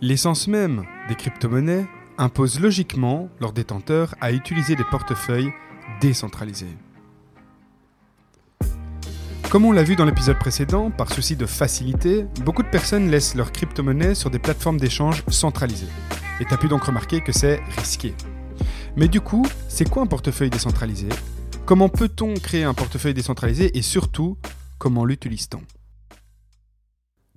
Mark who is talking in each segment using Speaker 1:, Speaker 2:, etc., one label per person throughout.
Speaker 1: L'essence même des crypto-monnaies impose logiquement leurs détenteurs à utiliser des portefeuilles décentralisés. Comme on l'a vu dans l'épisode précédent, par souci de facilité, beaucoup de personnes laissent leurs crypto-monnaies sur des plateformes d'échange centralisées. Et tu as pu donc remarquer que c'est risqué. Mais du coup, c'est quoi un portefeuille décentralisé? Comment peut-on créer un portefeuille décentralisé et surtout, comment l'utilise-t-on?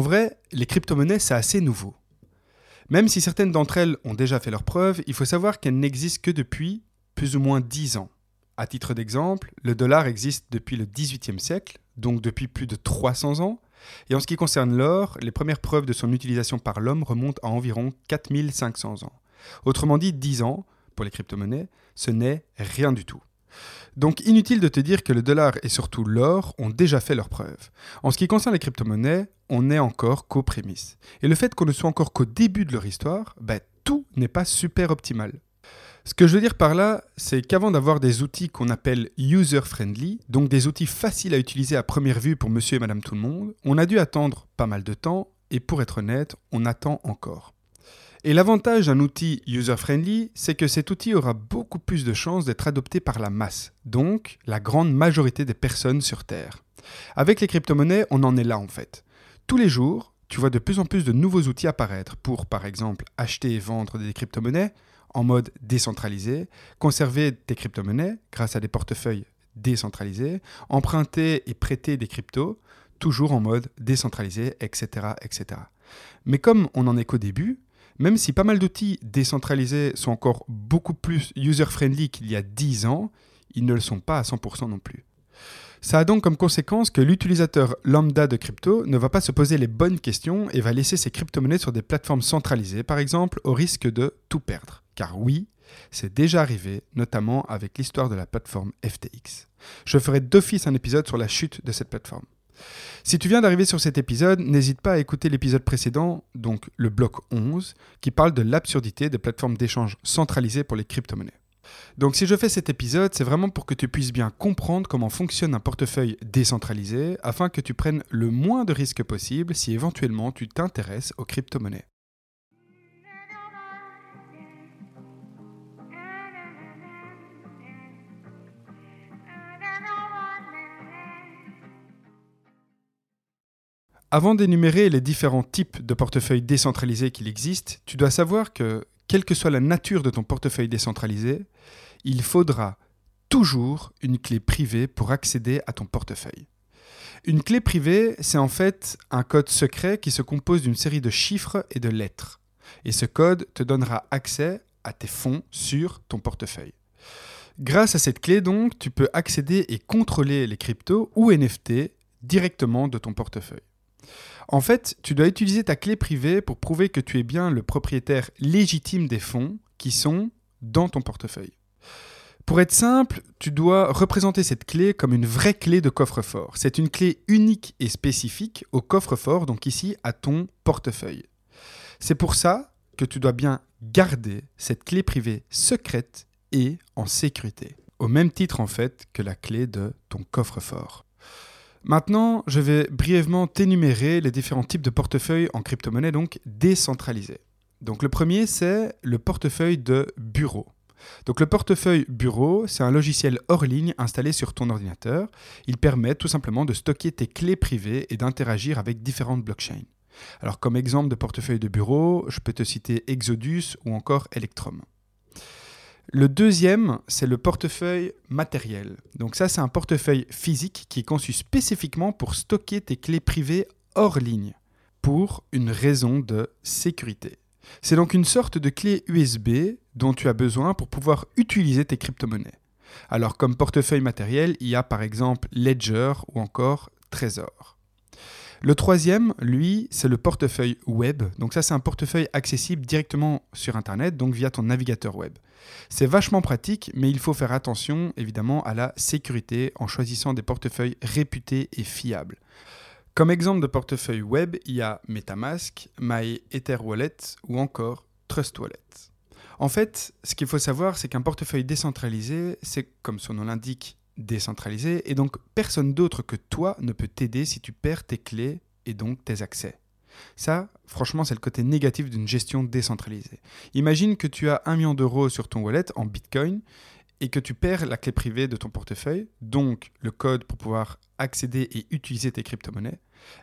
Speaker 1: En vrai, les crypto-monnaies, c'est assez nouveau. Même si certaines d'entre elles ont déjà fait leurs preuves, il faut savoir qu'elles n'existent que depuis plus ou moins 10 ans. À titre d'exemple, le dollar existe depuis le XVIIIe siècle, donc depuis plus de 300 ans, et en ce qui concerne l'or, les premières preuves de son utilisation par l'homme remontent à environ 4500 ans. Autrement dit, 10 ans, pour les crypto-monnaies, ce n'est rien du tout. Donc inutile de te dire que le dollar et surtout l'or ont déjà fait leurs preuves. En ce qui concerne les crypto-monnaies, on n'est encore qu'aux prémices. Et le fait qu'on ne soit encore qu'au début de leur histoire, ben, tout n'est pas super optimal. Ce que je veux dire par là, c'est qu'avant d'avoir des outils qu'on appelle user-friendly, donc des outils faciles à utiliser à première vue pour monsieur et madame tout le monde, on a dû attendre pas mal de temps, et pour être honnête, on attend encore. Et l'avantage d'un outil user-friendly, c'est que cet outil aura beaucoup plus de chances d'être adopté par la masse, donc la grande majorité des personnes sur Terre. Avec les crypto-monnaies, on en est là en fait. Tous les jours, tu vois de plus en plus de nouveaux outils apparaître pour, par exemple, acheter et vendre des crypto-monnaies en mode décentralisé, conserver tes crypto-monnaies grâce à des portefeuilles décentralisés, emprunter et prêter des cryptos, toujours en mode décentralisé, etc., etc. Mais comme on n'en est qu'au début, même si pas mal d'outils décentralisés sont encore beaucoup plus user-friendly qu'il y a 10 ans, ils ne le sont pas à 100% non plus. Ça a donc comme conséquence que l'utilisateur lambda de crypto ne va pas se poser les bonnes questions et va laisser ses crypto-monnaies sur des plateformes centralisées, par exemple, au risque de tout perdre. Car oui, c'est déjà arrivé, notamment avec l'histoire de la plateforme FTX. Je ferai d'office un épisode sur la chute de cette plateforme. Si tu viens d'arriver sur cet épisode, n'hésite pas à écouter l'épisode précédent, donc le bloc 11, qui parle de l'absurdité des plateformes d'échange centralisées pour les crypto-monnaies. Donc si je fais cet épisode, c'est vraiment pour que tu puisses bien comprendre comment fonctionne un portefeuille décentralisé, afin que tu prennes le moins de risques possible si éventuellement tu t'intéresses aux crypto-monnaies. Avant d'énumérer les différents types de portefeuilles décentralisés qu'il existe, tu dois savoir que, quelle que soit la nature de ton portefeuille décentralisé, il faudra toujours une clé privée pour accéder à ton portefeuille. Une clé privée, c'est en fait un code secret qui se compose d'une série de chiffres et de lettres. Et ce code te donnera accès à tes fonds sur ton portefeuille. Grâce à cette clé, donc, tu peux accéder et contrôler les cryptos ou NFT directement de ton portefeuille. En fait, tu dois utiliser ta clé privée pour prouver que tu es bien le propriétaire légitime des fonds qui sont dans ton portefeuille. Pour être simple, tu dois représenter cette clé comme une vraie clé de coffre-fort. C'est une clé unique et spécifique au coffre-fort, donc ici à ton portefeuille. C'est pour ça que tu dois bien garder cette clé privée secrète et en sécurité. Au même titre en fait que la clé de ton coffre-fort. Maintenant, je vais brièvement t'énumérer les différents types de portefeuilles en crypto-monnaie, donc décentralisés. Donc le premier, c'est le portefeuille de bureau. Donc le portefeuille bureau, c'est un logiciel hors ligne installé sur ton ordinateur. Il permet tout simplement de stocker tes clés privées et d'interagir avec différentes blockchains. Alors comme exemple de portefeuille de bureau, je peux te citer Exodus ou encore Electrum. Le deuxième, c'est le portefeuille matériel. Donc ça, c'est un portefeuille physique qui est conçu spécifiquement pour stocker tes clés privées hors ligne, pour une raison de sécurité. C'est donc une sorte de clé USB dont tu as besoin pour pouvoir utiliser tes crypto-monnaies. Alors comme portefeuille matériel, il y a par exemple Ledger ou encore Trésor. Le troisième, lui, c'est le portefeuille web. Donc ça, c'est un portefeuille accessible directement sur Internet, donc via ton navigateur web. C'est vachement pratique, mais il faut faire attention évidemment à la sécurité en choisissant des portefeuilles réputés et fiables. Comme exemple de portefeuille web, il y a MetaMask, MyEtherWallet ou encore TrustWallet. En fait, ce qu'il faut savoir, c'est qu'un portefeuille décentralisé, c'est comme son nom l'indique, décentralisé, et donc personne d'autre que toi ne peut t'aider si tu perds tes clés et donc tes accès. Ça, franchement, c'est le côté négatif d'une gestion décentralisée. Imagine que tu as un million d'euros sur ton wallet en Bitcoin et que tu perds la clé privée de ton portefeuille, donc le code pour pouvoir accéder et utiliser tes crypto-monnaies,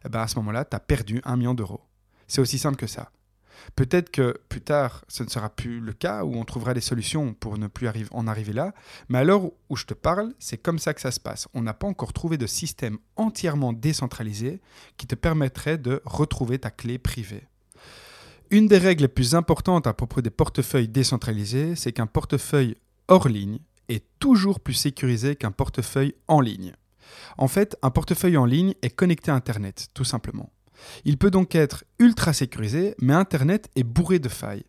Speaker 1: eh ben à ce moment-là, tu as perdu un million d'euros. C'est aussi simple que ça. Peut-être que plus tard, ce ne sera plus le cas, où on trouvera des solutions pour ne plus en arriver là, mais à l'heure où je te parle, c'est comme ça que ça se passe. On n'a pas encore trouvé de système entièrement décentralisé qui te permettrait de retrouver ta clé privée. Une des règles les plus importantes à propos des portefeuilles décentralisés, c'est qu'un portefeuille hors ligne est toujours plus sécurisé qu'un portefeuille en ligne. En fait, un portefeuille en ligne est connecté à Internet, tout simplement. Il peut donc être ultra sécurisé, mais Internet est bourré de failles.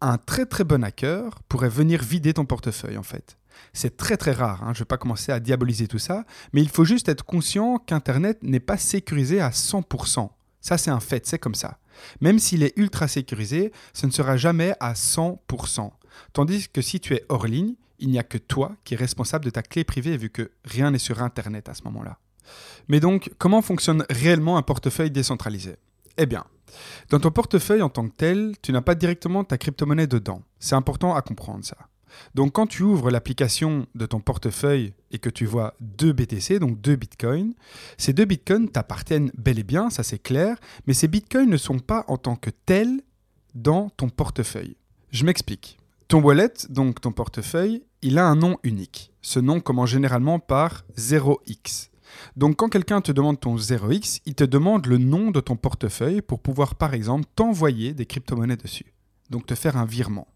Speaker 1: Un très très bon hacker pourrait venir vider ton portefeuille en fait. C'est très très rare, hein. je ne vais pas commencer à diaboliser tout ça, mais il faut juste être conscient qu'Internet n'est pas sécurisé à 100%. Ça c'est un fait, c'est comme ça. Même s'il est ultra sécurisé, ce ne sera jamais à 100%. Tandis que si tu es hors ligne, il n'y a que toi qui es responsable de ta clé privée vu que rien n'est sur Internet à ce moment-là. Mais donc, comment fonctionne réellement un portefeuille décentralisé? Eh bien, dans ton portefeuille en tant que tel, tu n'as pas directement ta crypto-monnaie dedans. C'est important à comprendre ça. Donc quand tu ouvres l'application de ton portefeuille et que tu vois deux BTC, donc deux bitcoins, ces deux bitcoins t'appartiennent bel et bien, ça c'est clair, mais ces bitcoins ne sont pas en tant que tels dans ton portefeuille. Je m'explique. Ton wallet, donc ton portefeuille, il a un nom unique. Ce nom commence généralement par 0x. Donc quand quelqu'un te demande ton 0x, il te demande le nom de ton portefeuille pour pouvoir par exemple t'envoyer des crypto-monnaies dessus. Donc te faire un virement.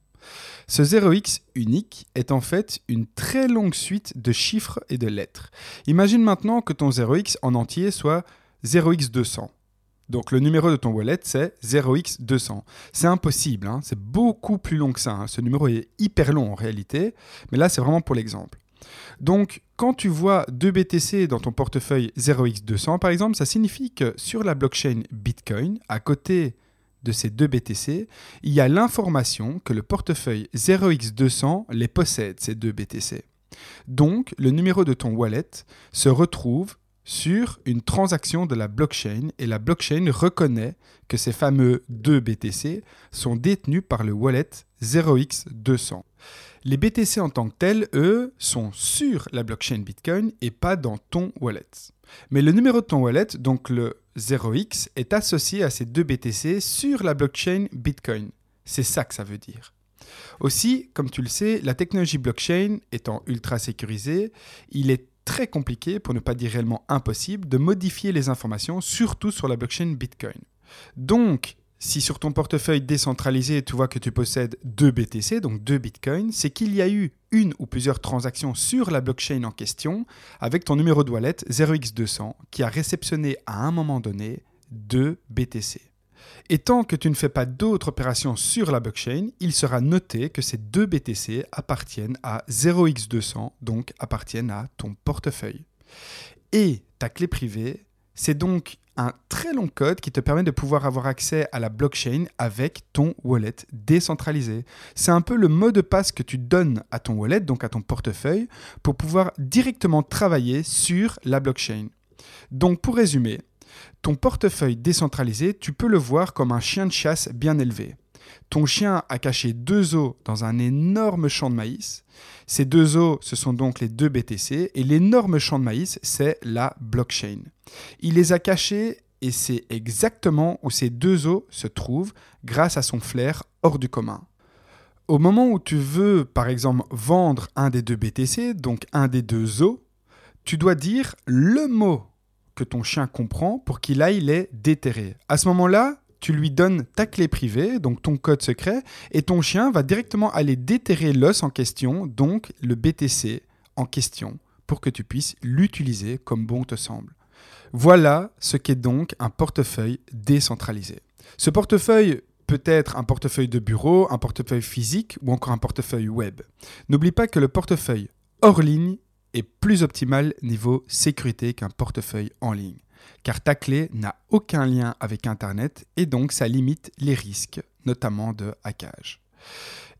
Speaker 1: Ce 0x unique est en fait une très longue suite de chiffres et de lettres. Imagine maintenant que ton 0x en entier soit 0x200. Donc le numéro de ton wallet, c'est 0x200. C'est impossible, hein. c'est beaucoup plus long que ça. Hein. Ce numéro est hyper long en réalité, mais là c'est vraiment pour l'exemple. Donc, quand tu vois deux BTC dans ton portefeuille 0x200, par exemple, ça signifie que sur la blockchain Bitcoin, à côté de ces deux BTC, il y a l'information que le portefeuille 0x200 les possède, ces deux BTC. Donc, le numéro de ton wallet se retrouve sur une transaction de la blockchain et la blockchain reconnaît que ces fameux deux BTC sont détenus par le wallet 0x200. Les BTC en tant que tels, eux, sont sur la blockchain Bitcoin et pas dans ton wallet. Mais le numéro de ton wallet, donc le 0x, est associé à ces deux BTC sur la blockchain Bitcoin. C'est ça que ça veut dire. Aussi, comme tu le sais, la technologie blockchain étant ultra sécurisée, il est très compliqué, pour ne pas dire réellement impossible, de modifier les informations, surtout sur la blockchain Bitcoin. Donc, si sur ton portefeuille décentralisé, tu vois que tu possèdes deux BTC, donc deux Bitcoins, c'est qu'il y a eu une ou plusieurs transactions sur la blockchain en question avec ton numéro de wallet 0x200 qui a réceptionné à un moment donné deux BTC. Et tant que tu ne fais pas d'autres opérations sur la blockchain, il sera noté que ces deux BTC appartiennent à 0x200, donc appartiennent à ton portefeuille. Et ta clé privée, c'est donc un très long code qui te permet de pouvoir avoir accès à la blockchain avec ton wallet décentralisé. C'est un peu le mot de passe que tu donnes à ton wallet, donc à ton portefeuille, pour pouvoir directement travailler sur la blockchain. Donc pour résumer, ton portefeuille décentralisé, tu peux le voir comme un chien de chasse bien élevé. Ton chien a caché deux os dans un énorme champ de maïs. Ces deux os, ce sont donc les deux BTC, et l'énorme champ de maïs, c'est la blockchain. Il les a cachés et c'est exactement où ces deux os se trouvent grâce à son flair hors du commun. Au moment où tu veux, par exemple, vendre un des deux BTC, donc un des deux os, tu dois dire le mot que ton chien comprend pour qu'il aille les déterrer. À ce moment-là, tu lui donnes ta clé privée, donc ton code secret, et ton chien va directement aller déterrer l'os en question, donc le BTC en question, pour que tu puisses l'utiliser comme bon te semble. Voilà ce qu'est donc un portefeuille décentralisé. Ce portefeuille peut être un portefeuille de bureau, un portefeuille physique ou encore un portefeuille web. N'oublie pas que le portefeuille hors ligne est plus optimal niveau sécurité qu'un portefeuille en ligne, car ta clé n'a aucun lien avec Internet et donc ça limite les risques, notamment de hackage.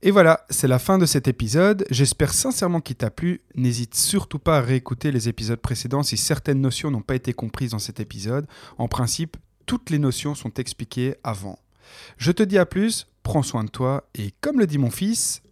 Speaker 1: Et voilà, c'est la fin de cet épisode. J'espère sincèrement qu'il t'a plu. N'hésite surtout pas à réécouter les épisodes précédents si certaines notions n'ont pas été comprises dans cet épisode. En principe, toutes les notions sont expliquées avant. Je te dis à plus, prends soin de toi et comme le dit mon fils...